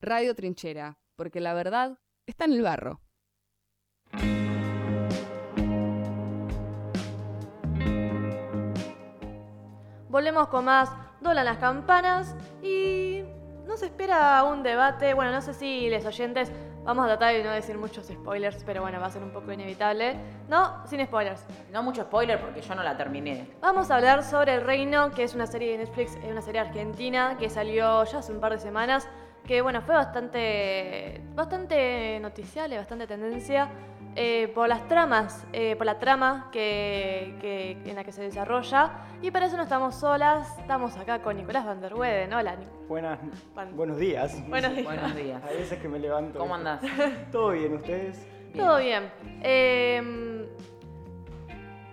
Radio Trinchera, porque la verdad está en el barro. Volvemos con más Dolan las campanas y nos espera un debate. Bueno, no sé si les oyentes vamos a tratar de no decir muchos spoilers, pero bueno, va a ser un poco inevitable. No, sin spoilers. No mucho spoiler porque yo no la terminé. Vamos a hablar sobre El Reino, que es una serie de Netflix, es una serie argentina que salió ya hace un par de semanas, que bueno, fue bastante, bastante noticiable, bastante tendencia. eh, por las tramas, eh, por la trama que, que- en la que se desarrolla. Y para eso no estamos solas, estamos acá con Nicolás Van der Weyden. Hola, Buenas, buenos días. Buenos días. Buenos días. Hay veces que me levanto. ¿Cómo andás? ¿Todo bien ustedes? Todo bien. Eh,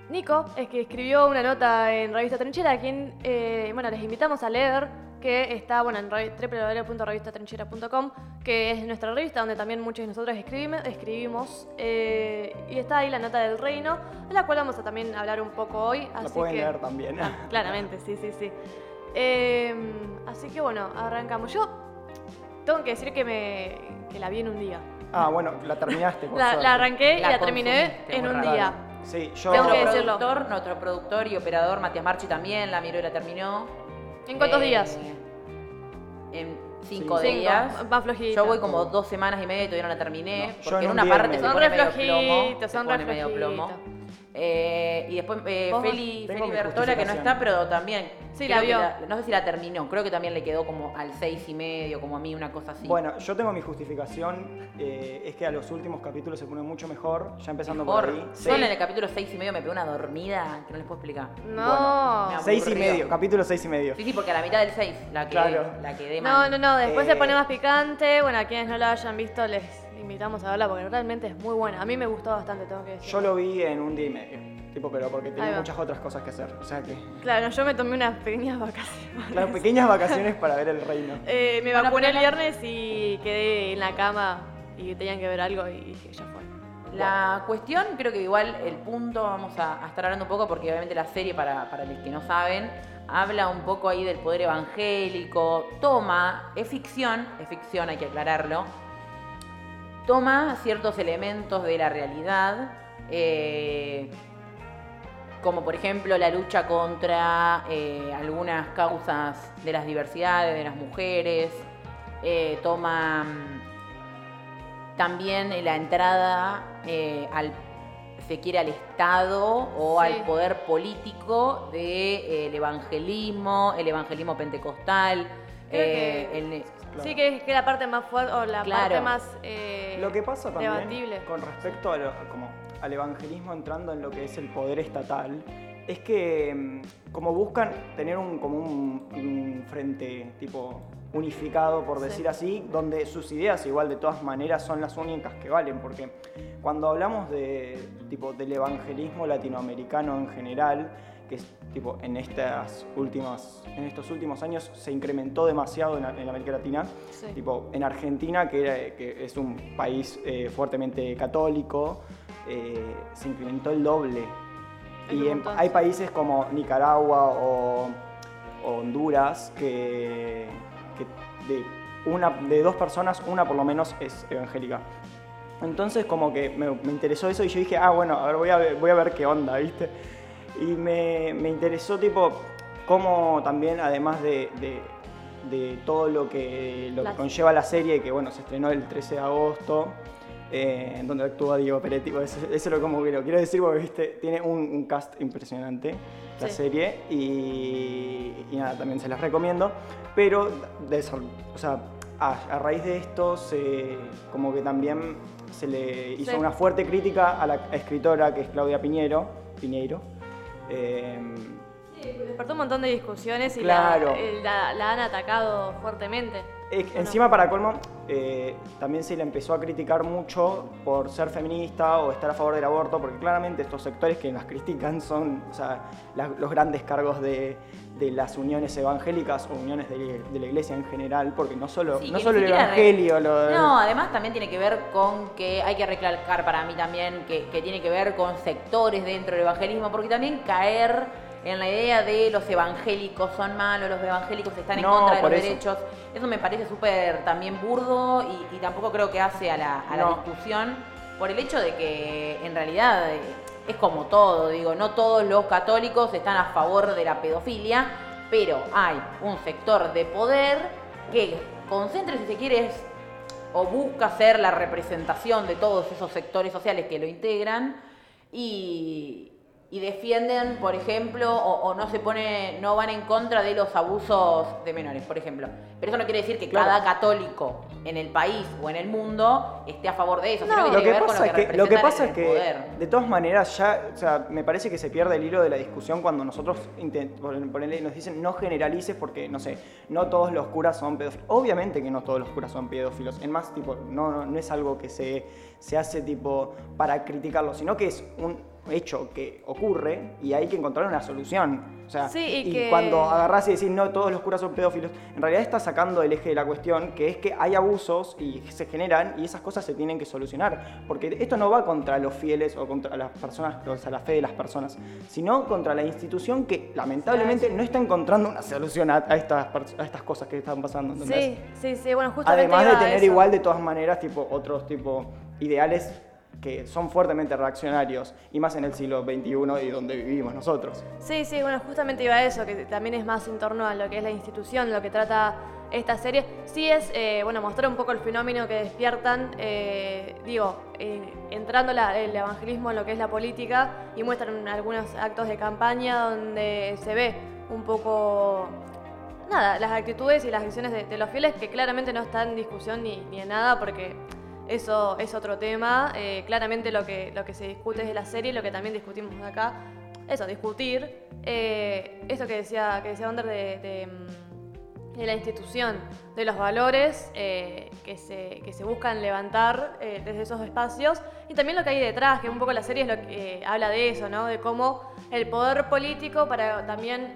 Nico es que escribió una nota en Revista Trinchera, a quien eh, bueno, les invitamos a leer, que está bueno, en revi- www.revistatrinchera.com, que es nuestra revista donde también muchos de nosotros escribimos. eh, y está ahí la nota del reino, de la cual vamos a también hablar un poco hoy. La pueden que- leer también. Ah, claramente, sí, sí, sí. Eh, así que bueno, arrancamos. Yo tengo que decir que, me, que la vi en un día. Ah, bueno, la terminaste. Por La, la arranqué y La terminé en un raro. día. Sí, yo. Tengo que decirlo. productor, nuestro productor y operador Matías Marchi también la miró y la terminó. ¿En cuántos Eh, días? En cinco Sí. días. Cinco, más flojita. Yo voy como dos semanas y media y todavía no la terminé. No, yo porque en en un una día y parte medio. se Son pone re medio plomo. flojitos, se son pone re medio plomo. flojitos. Eh, y después eh. Feli, Bertola, que no está, pero también. Sí, la que vio. no sé si la terminó, creo que también le quedó como al seis y medio, como a mí, una cosa así. Bueno, yo tengo mi justificación. eh, es que a los últimos capítulos se pone mucho mejor. Ya empezando Mejor. por ahí. Solo en el capítulo seis y medio me pegó una dormida que no les puedo explicar. No. Bueno, Seis y medio, capítulo seis y medio. Sí, sí, porque a la mitad del 6 la quedé, Claro. la quedé no, mal. no, no. Después Eh, se pone más picante. Bueno, a quienes no la hayan visto, les invitamos a verla porque realmente es muy buena. A mí me gustó bastante, tengo que decir. Yo lo vi en un día y medio. Tipo, pero porque tenía muchas otras cosas que hacer. O sea que. Claro, yo me tomé unas pequeñas vacaciones. Las pequeñas vacaciones para ver el reino. Eh, me Bueno, vacuné el viernes y quedé en la cama y tenían que ver algo y dije, ya fue. La cuestión, creo que igual el punto, vamos a, a estar hablando un poco, porque obviamente la serie, para, para los que no saben, habla un poco ahí del poder evangélico, toma, es ficción, es ficción, hay que aclararlo, toma ciertos elementos de la realidad, eh, como por ejemplo la lucha contra eh, algunas causas de las diversidades, de las mujeres, eh, toma mm, también la entrada al se quiere al Estado o Sí. al poder político del evangelismo, el evangelismo pentecostal, eh, el- Claro. Sí, que es que la parte más fuerte o la Claro. parte más eh, Lo que pasa también debatible. con respecto a lo- como al evangelismo entrando en lo que es el poder estatal es que mm, como buscan tener un como un, un frente tipo unificado por Sí. decir así donde sus ideas igual de todas maneras son las únicas que valen porque cuando hablamos de tipo del evangelismo latinoamericano en general que es tipo en estas últimas en estos últimos años se incrementó demasiado en, en América Latina Sí. Tipo, en Argentina, que, era- que es un país eh, fuertemente católico, eh, se incrementó el doble. Y en- hay países como Nicaragua o, o Honduras que, que de, una, de dos personas, una por lo menos es evangélica. Entonces como que me, me interesó eso y yo dije, ah, bueno, a ver, voy a ver, voy a ver qué onda, ¿viste? Y me, me interesó tipo cómo también, además de, de- de todo lo que, lo que conlleva la serie, que bueno, se estrenó el 13 de agosto, eh, en donde actúa Diego Peretti, pues, eso, eso es lo como que lo quiero decir porque viste, tiene un, un cast impresionante la Sí. serie y, y nada, también se las recomiendo, pero de eso, o sea, a, a raíz de esto se, como que también se le hizo Sí. una fuerte crítica a la escritora que es Claudia Piñero, Piñeiro. Eh, Despertó un montón de discusiones y Claro. la, eh, la- la han atacado fuertemente. Eh, no? Encima, para colmo, eh, también se le empezó a criticar mucho por ser feminista o estar a favor del aborto, porque claramente estos sectores que las critican son o sea, la- los grandes cargos de, de las uniones evangélicas o uniones de, de la iglesia en general, porque no solo, Sí, no solo el evangelio, lo, No, además también tiene que ver con que hay que recalcar para mí también que, que tiene que ver con sectores dentro del evangelismo, porque también caer en la idea de los evangélicos son malos, los evangélicos están en No, contra de los eso. derechos. Eso me parece súper también burdo y, y tampoco creo que hace a la, a la No. discusión por el hecho de que en realidad eh, es como todo, digo, no todos los católicos están a favor de la pedofilia, pero hay un sector de poder que concentra, si se quiere, es- o busca ser la representación de todos esos sectores sociales que lo integran y, y defienden, por ejemplo, o, o no se pone, no van en contra de los abusos de menores, por ejemplo. Pero eso no quiere decir que Claro. cada católico en el país o en el mundo esté a favor de eso, No. sino que Lo tiene que que ver con pasa lo que, es que, lo que, representan pasa es que poder. de todas maneras ya, o sea, me parece que se pierde el hilo de la discusión cuando nosotros nos dicen no generalices porque, no sé, no todos los curas son pedófilos. Obviamente que no todos los curas son pedófilos. En más, tipo, no, no, no es algo que se, se hace tipo para criticarlo, sino que es un hecho que ocurre y hay que encontrar una solución. O sea, Sí, y y que- cuando agarrás y decís no todos los curas son pedófilos, en realidad estás sacando el eje de la cuestión, que es que hay abusos y se generan y esas cosas se tienen que solucionar. Porque esto no va contra los fieles o contra las personas, o sea, la fe de las personas, sino contra la institución que lamentablemente no está encontrando una solución a, a estas, pers- a estas cosas que están pasando. ¿entendés? Sí, sí, sí, bueno, justamente Además de tener igual de todas maneras tipo otros tipo ideales que son fuertemente reaccionarios y más en el siglo XXI y donde vivimos nosotros. Sí, sí, bueno, justamente iba a eso, que también es más en torno a lo que es la institución, lo que trata esta serie. Sí es, eh, bueno, mostrar un poco el fenómeno que despiertan, eh, digo, entrando el evangelismo en lo que es la política y muestran algunos actos de campaña donde se ve un poco, nada, las actitudes y las acciones de, de los fieles que claramente no están en discusión ni, ni en nada porque... Eso es otro tema. eh, claramente lo que, lo que se discute es de la serie, lo que también discutimos acá. Eso, discutir. eh, esto que decía, que decía Wander de, mm, la institución, de los valores eh, que, se, que se buscan levantar desde esos espacios. Y también lo que hay detrás, que un poco la serie que habla de eso, ¿no? De cómo el poder político para también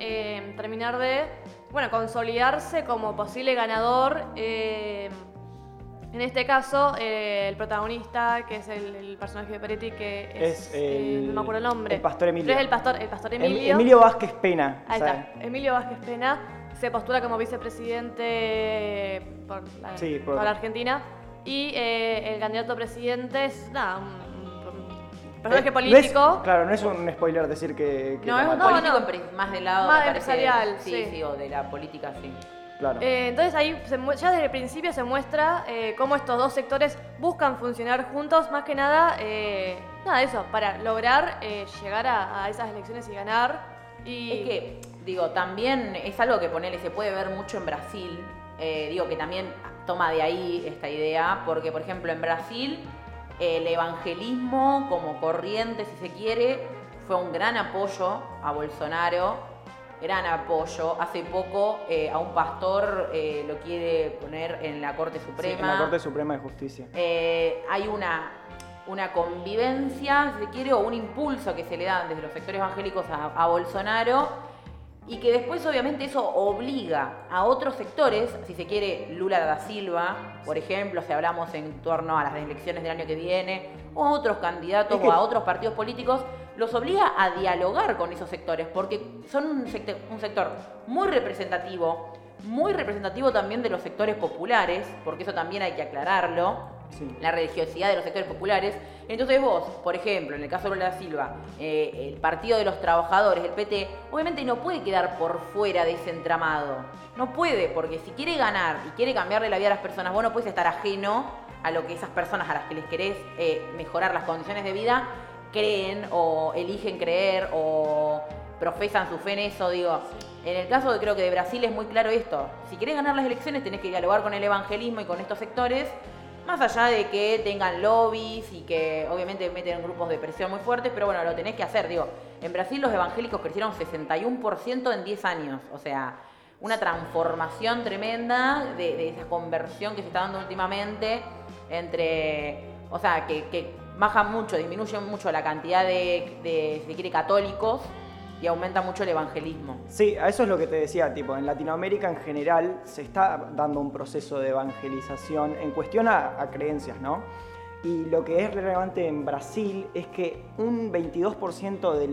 terminar de, bueno, consolidarse como posible ganador. Eh, en este caso, eh, el protagonista, que es el, el personaje de Peretti, que es, Es eh, el- no me acuerdo el nombre. el pastor Emilio. Pero es el pastor, el pastor Em- Emilio. Emilio Vázquez Pena. Ahí está, Emilio Vázquez Pena se postula como vicepresidente por la, Sí, por- por la Argentina y eh, el candidato a presidente es nada, un, personaje Eh, no es- político. claro, no es un spoiler decir que. que No, es un. No, político no. más del lado Más empresarial, sí, sí. sí, o de la política, sí. Claro. Eh, entonces ahí se ya desde el principio se muestra eh, cómo estos dos sectores buscan funcionar juntos, más que nada, eh, nada eso, para lograr eh, llegar a, a esas elecciones y ganar. Y Es que, digo, también es algo que ponele, se puede ver mucho en Brasil. eh, digo que también toma de ahí esta idea, porque por ejemplo en Brasil el evangelismo como corriente, si se quiere, fue un gran apoyo a Bolsonaro. Gran apoyo. Hace poco eh, a un pastor eh, lo quiere poner en la Corte Sí, Suprema. en la Corte Suprema de Justicia. Eh, hay una, una convivencia, si se quiere, o un impulso que se le dan desde los sectores evangélicos a, a Bolsonaro y que después obviamente eso obliga a otros sectores, si se quiere, Lula da Silva, por ejemplo, si hablamos en torno a las elecciones del año que viene, o a otros candidatos Es que- o a otros partidos políticos, los obliga a dialogar con esos sectores, porque son un sector, un sector muy representativo, muy representativo también de los sectores populares, porque eso también hay que aclararlo Sí. la religiosidad de los sectores populares. Entonces vos, por ejemplo, en el caso de da Silva, eh, el Partido de los Trabajadores, el PT, obviamente no puede quedar por fuera de ese entramado. No puede, porque si quiere ganar y quiere cambiarle la vida a las personas, vos no puedes estar ajeno a lo que esas personas a las que les querés eh, mejorar las condiciones de vida creen o eligen creer o profesan su fe en eso, digo. En el caso de creo que de Brasil es muy claro esto. Si querés ganar las elecciones tenés que dialogar con el evangelismo y con estos sectores más allá de que tengan lobbies y que obviamente meten grupos de presión muy fuertes, pero bueno, lo tenés que hacer. Digo, en Brasil los evangélicos crecieron 61% en 10 años. O sea, una transformación tremenda de, esa conversión que se está dando últimamente entre. O sea, que baja mucho, disminuye mucho la cantidad de, de, si quiere, católicos y aumenta mucho el evangelismo. Sí, a eso es lo que te decía, tipo, en Latinoamérica en general se está dando un proceso de evangelización en cuestión a, creencias, ¿no? Y lo que es relevante en Brasil es que un 22% de,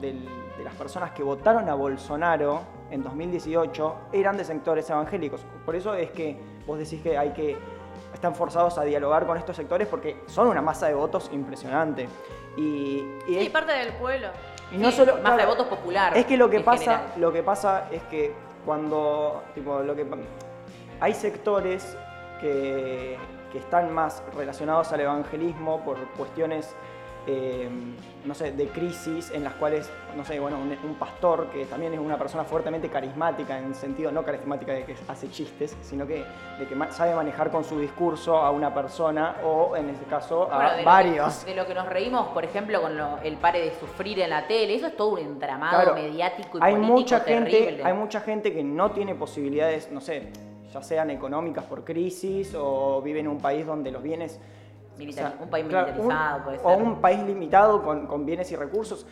de las personas que votaron a Bolsonaro en 2018 eran de sectores evangélicos. Por eso es que vos decís que hay que están forzados a dialogar con estos sectores porque son una masa de votos impresionante. Y, y Sí, es- parte del pueblo. y no Sí, solo masa de votos popular. es que lo que pasa, general. lo que pasa es que cuando tipo lo que hay sectores que, que están más relacionados al evangelismo por cuestiones eh, no sé, de crisis en las cuales, no sé, bueno, un, un pastor que también es una persona fuertemente carismática, en sentido no carismática de que hace chistes, sino que de que sabe manejar con su discurso a una persona o, en este caso, a Bueno, de lo que- varios. de lo que nos reímos, por ejemplo, con lo- el pare de sufrir en la tele, eso es todo un entramado Claro, mediático y hay político mucha gente terrible. hay mucha gente que no tiene posibilidades no sé ya sean económicas por crisis o vive en un país donde los bienes O sea, un país claro, militarizado, un- puede o ser. un país limitado con, con bienes y recursos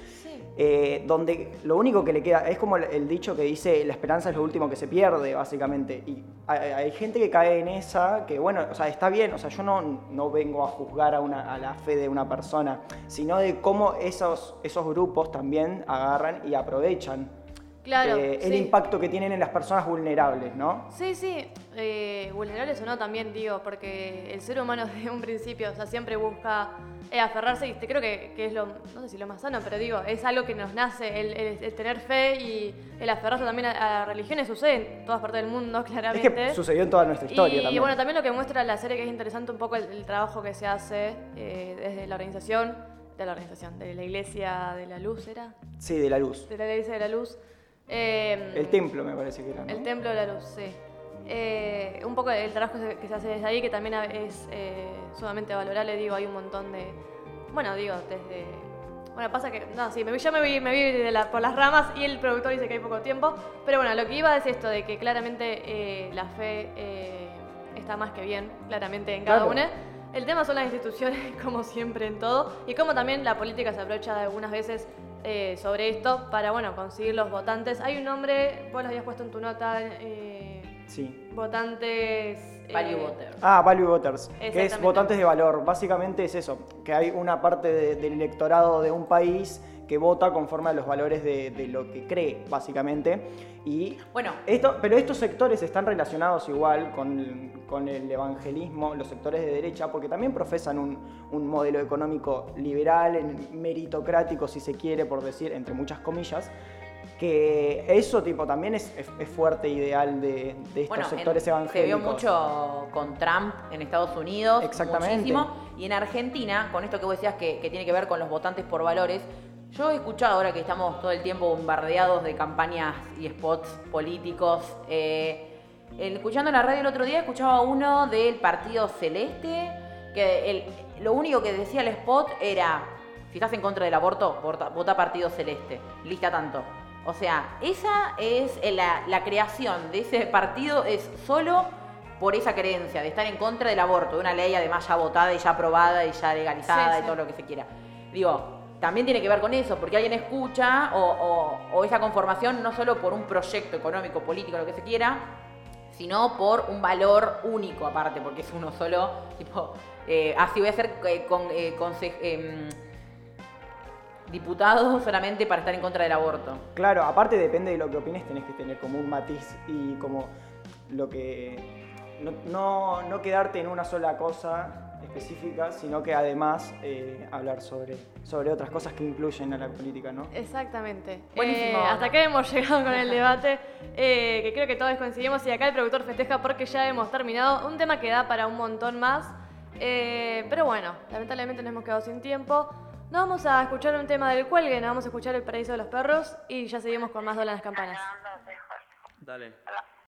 eh, donde lo único que le queda es como el, el dicho que dice la esperanza es lo último que se pierde básicamente. Y hay, hay gente que cae en esa que bueno o sea está bien o sea yo no, no vengo a juzgar a, una, a la fe de una persona sino de cómo esos, esos grupos también agarran y aprovechan Claro. eh, el sí. impacto que tienen en las personas vulnerables, ¿no? Sí, sí, eh, vulnerables o no también digo, porque el ser humano desde un principio, o sea, siempre busca eh, aferrarse y creo que, que es lo, no sé si lo más sano, pero digo, es algo que nos nace, el, el- el tener fe y el aferrarse también a, a religiones sucede en todas partes del mundo, Es claramente. que sucedió en toda nuestra historia y, también. bueno, también lo que muestra la serie que es interesante un poco el, el trabajo que se hace desde la organización, de la organización, de la Iglesia de la Luz, ¿era? Sí, de la luz. De la Iglesia de la Luz. Eh, El templo me parece que era, ¿no? el Templo de la Luz, sí. Eh, un poco el trabajo que se- hace desde ahí, que también es eh, sumamente valorable, digo, hay un montón de... Bueno, digo, desde... Bueno, pasa que... No, sí, me, yo me vi, me vi la- por las ramas y el productor dice que hay poco tiempo, pero bueno, lo que iba es esto, de que claramente eh, la fe eh, está más que bien, claramente en cada Claro. una. El tema son las instituciones, como siempre en todo, y como también la política se aprovecha algunas veces eh, sobre esto para, bueno, conseguir los votantes. Hay un nombre, vos lo habías puesto en tu nota, eh, Sí. votantes... eh, Value Voter. Ah, Value Voters, que es votantes de valor. Básicamente es eso, que hay una parte de- del electorado de un país que vota conforme a los valores de, de lo que cree, básicamente. Y Bueno, esto, pero estos sectores están relacionados igual con, con el evangelismo, los sectores de derecha, porque también profesan un, un modelo económico liberal, en- meritocrático, si se quiere, por decir, entre muchas comillas, que eso tipo también es, es- es fuerte ideal de, de estos bueno, en- sectores se evangélicos. vio mucho con Trump en Estados Unidos, Exactamente. muchísimo. Y en Argentina, con esto que vos decías que, que tiene que ver con los votantes por valores, yo he escuchado ahora que estamos todo el tiempo bombardeados de campañas y spots políticos. eh, escuchando la radio el otro día, escuchaba uno del Partido Celeste, que el- lo único que decía el spot era, si estás en contra del aborto, vota, vota Partido Celeste. Lista tanto. O sea, esa es eh, la, la creación de ese partido, es solo por esa creencia de estar en contra del aborto, de una ley además ya votada y ya aprobada y ya legalizada Sí, y todo lo que se quiera. Digo, también tiene que ver con eso, porque alguien escucha o, esa conformación no solo por un proyecto económico, político, lo que se quiera, sino por un valor único aparte, porque es uno solo, tipo, eh, así voy a ser eh, con, eh, em, diputado solamente para estar en contra del aborto. Claro, aparte depende de lo que opines, tenés que tener como un matiz y como lo que... No quedarte en una sola cosa específica, sino que además eh, hablar sobre, sobre otras cosas que incluyen a la política, ¿no? Exactamente. Buenísimo. Eh, hasta acá hemos llegado con el debate, eh, que creo que todos coincidimos y acá el productor festeja porque ya hemos terminado. Un tema que da para un montón más, eh, pero bueno, lamentablemente nos hemos quedado sin tiempo. Nos vamos a escuchar un tema del cuelgue, nos vamos a escuchar El Paraíso de los Perros y ya seguimos con más Dolan las Campanas. Dale.